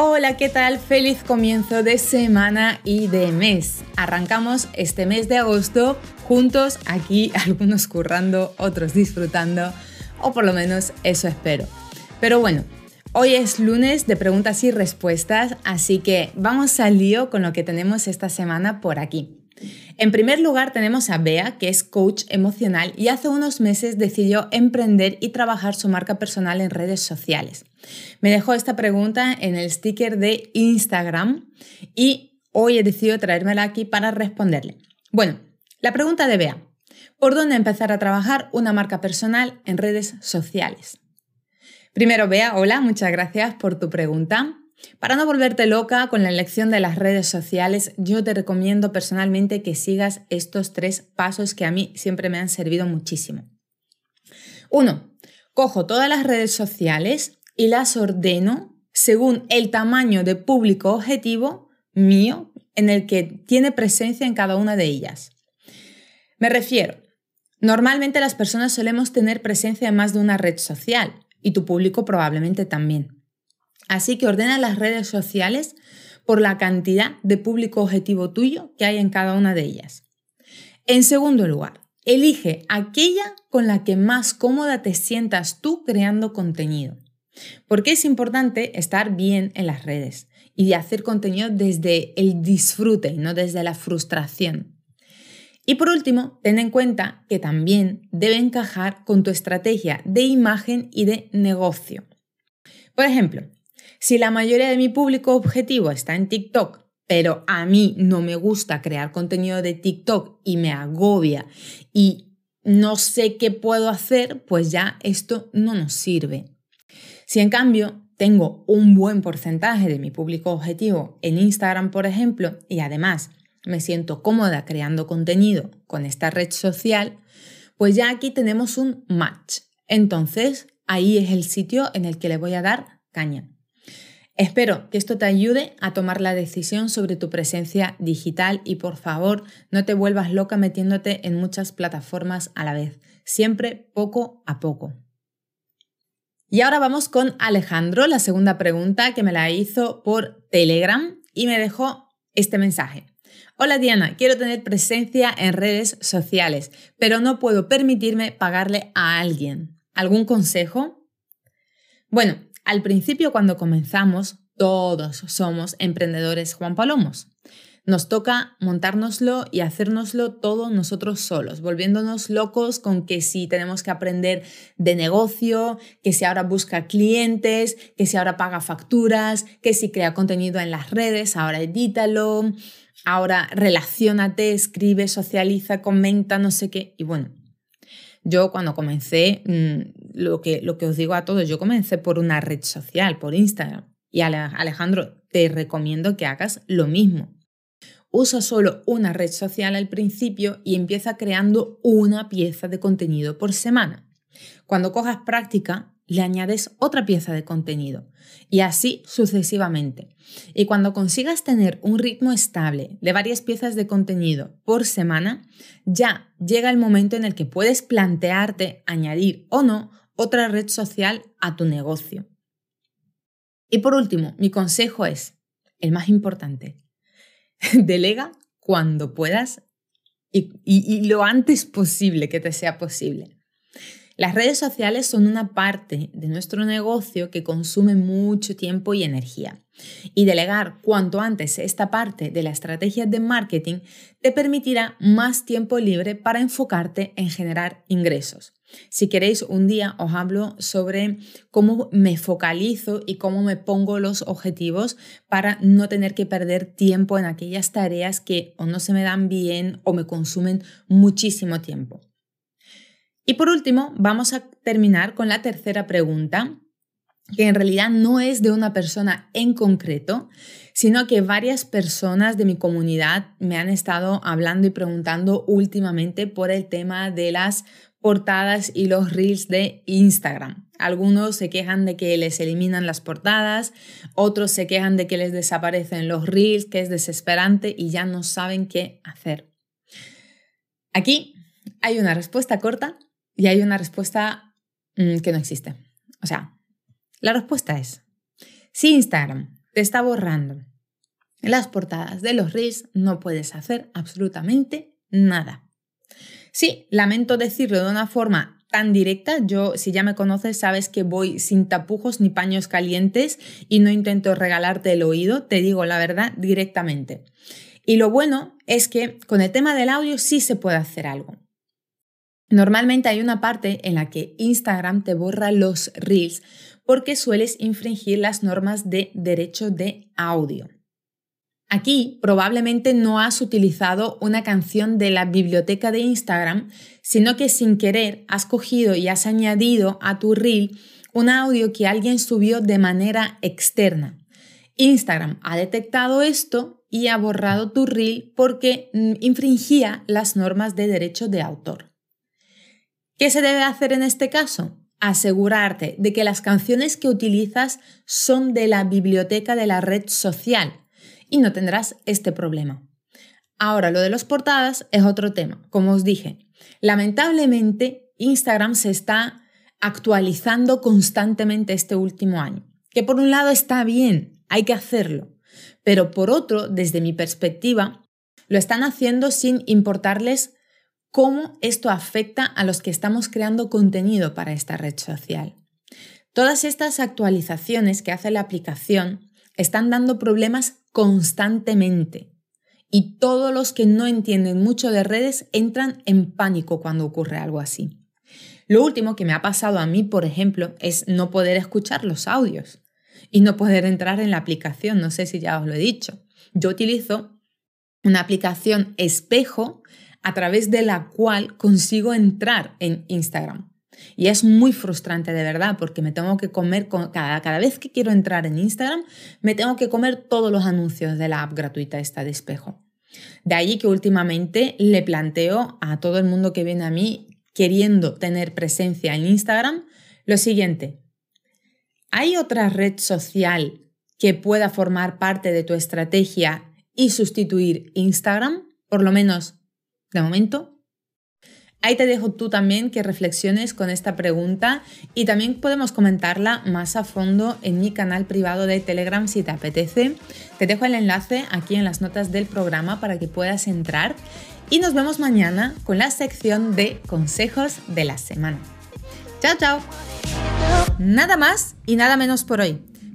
Hola, ¿qué tal? Feliz comienzo de semana y de mes. Arrancamos este mes de agosto juntos, aquí algunos currando, otros disfrutando, o por lo menos eso espero. Pero bueno, hoy es lunes de preguntas y respuestas, así que vamos al lío con lo que tenemos esta semana por aquí. En primer lugar tenemos a Bea, que es coach emocional y hace unos meses decidió emprender y trabajar su marca personal en redes sociales. Me dejó esta pregunta en el sticker de Instagram y hoy he decidido traérmela aquí para responderle. Bueno, la pregunta de Bea. ¿Por dónde empezar a trabajar una marca personal en redes sociales? Primero, Bea, hola, muchas gracias por tu pregunta. Para no volverte loca con la elección de las redes sociales, yo te recomiendo personalmente que sigas estos tres pasos que a mí siempre me han servido muchísimo. Uno, cojo todas las redes sociales y las ordeno según el tamaño de público objetivo mío en el que tiene presencia en cada una de ellas. Me refiero, normalmente las personas solemos tener presencia en más de una red social y tu público probablemente también. Así que ordena las redes sociales por la cantidad de público objetivo tuyo que hay en cada una de ellas. En segundo lugar, elige aquella con la que más cómoda te sientas tú creando contenido. Porque es importante estar bien en las redes y hacer contenido desde el disfrute, no desde la frustración. Y por último, ten en cuenta que también debe encajar con tu estrategia de imagen y de negocio. Por ejemplo, si la mayoría de mi público objetivo está en TikTok, pero a mí no me gusta crear contenido de TikTok y me agobia y no sé qué puedo hacer, pues ya esto no nos sirve. Si en cambio tengo un buen porcentaje de mi público objetivo en Instagram, por ejemplo, y además me siento cómoda creando contenido con esta red social, pues ya aquí tenemos un match. Entonces, ahí es el sitio en el que le voy a dar caña. Espero que esto te ayude a tomar la decisión sobre tu presencia digital y por favor no te vuelvas loca metiéndote en muchas plataformas a la vez, siempre poco a poco. Y ahora vamos con Alejandro, la segunda pregunta que me la hizo por Telegram y me dejó este mensaje. Hola Diana, quiero tener presencia en redes sociales, pero no puedo permitirme pagarle a alguien. ¿Algún consejo? Bueno, al principio cuando comenzamos, todos somos emprendedores Juan Palomos. Nos toca montárnoslo y hacérnoslo todo nosotros solos, volviéndonos locos con que si tenemos que aprender de negocio, que si ahora busca clientes, que si ahora paga facturas, que si crea contenido en las redes, ahora edítalo, ahora relacionate, escribe, socializa, comenta, no sé qué. Y bueno, yo cuando comencé, mm, lo que, lo que os digo a todos, yo comencé por una red social, por Instagram. Y Alejandro, te recomiendo que hagas lo mismo usa solo una red social al principio y empieza creando una pieza de contenido por semana. Cuando cojas práctica, le añades otra pieza de contenido y así sucesivamente. Y cuando consigas tener un ritmo estable de varias piezas de contenido por semana, ya llega el momento en el que puedes plantearte añadir o no otra red social a tu negocio. Y por último, mi consejo es, el más importante, delega cuando puedas y, lo antes posible que te sea posible. Las redes sociales son una parte de nuestro negocio que consume mucho tiempo y energía. Y delegar cuanto antes esta parte de la estrategia de marketing te permitirá más tiempo libre para enfocarte en generar ingresos. Si queréis, un día os hablo sobre cómo me focalizo y cómo me pongo los objetivos para no tener que perder tiempo en aquellas tareas que o no se me dan bien o me consumen muchísimo tiempo. Y por último, vamos a terminar con la tercera pregunta que en realidad no es de una persona en concreto, sino que varias personas de mi comunidad me han estado hablando y preguntando últimamente por el tema de las portadas y los reels de Instagram. Algunos se quejan de que les eliminan las portadas, otros se quejan de que les desaparecen los reels, que es desesperante y ya no saben qué hacer. Aquí hay una respuesta corta y hay una respuesta mm, que no existe. O sea, la respuesta es, si Instagram te está borrando las portadas de los reels, no puedes hacer absolutamente nada. Sí, lamento decirlo de una forma tan directa. Yo, si ya me conoces, sabes que voy sin tapujos ni paños calientes y no intento regalarte el oído, te digo la verdad directamente. Y lo bueno es que con el tema del audio sí se puede hacer algo. Normalmente hay una parte en la que Instagram te borra los reels porque sueles infringir las normas de derecho de audio. Aquí probablemente no has utilizado una canción de la biblioteca de Instagram, sino que sin querer has cogido y has añadido a tu reel un audio que alguien subió de manera externa. Instagram ha detectado esto y ha borrado tu reel porque mm, infringía las normas de derecho de autor. ¿Qué se debe hacer en este caso? Asegurarte de que las canciones que utilizas son de la biblioteca de la red social y no tendrás este problema. Ahora, lo de las portadas es otro tema. Como os dije, lamentablemente Instagram se está actualizando constantemente este último año, que por un lado está bien, hay que hacerlo, pero por otro, desde mi perspectiva, lo están haciendo sin importarles cómo esto afecta a los que estamos creando contenido para esta red social. Todas estas actualizaciones que hace la aplicación están dando problemas constantemente y todos los que no entienden mucho de redes entran en pánico cuando ocurre algo así. Lo último que me ha pasado a mí, por ejemplo, es no poder escuchar los audios y no poder entrar en la aplicación. No sé si ya os lo he dicho. Yo utilizo una aplicación espejo a través de la cual consigo entrar en Instagram. Y es muy frustrante de verdad porque me tengo que comer, cada, cada vez que quiero entrar en Instagram, me tengo que comer todos los anuncios de la app gratuita esta de espejo. De ahí que últimamente le planteo a todo el mundo que viene a mí queriendo tener presencia en Instagram lo siguiente. ¿Hay otra red social que pueda formar parte de tu estrategia y sustituir Instagram? Por lo menos de momento. Ahí te dejo tú también que reflexiones con esta pregunta y también podemos comentarla más a fondo en mi canal privado de Telegram si te apetece. Te dejo el enlace aquí en las notas del programa para que puedas entrar y nos vemos mañana con la sección de consejos de la semana. Chao, chao. Nada más y nada menos por hoy.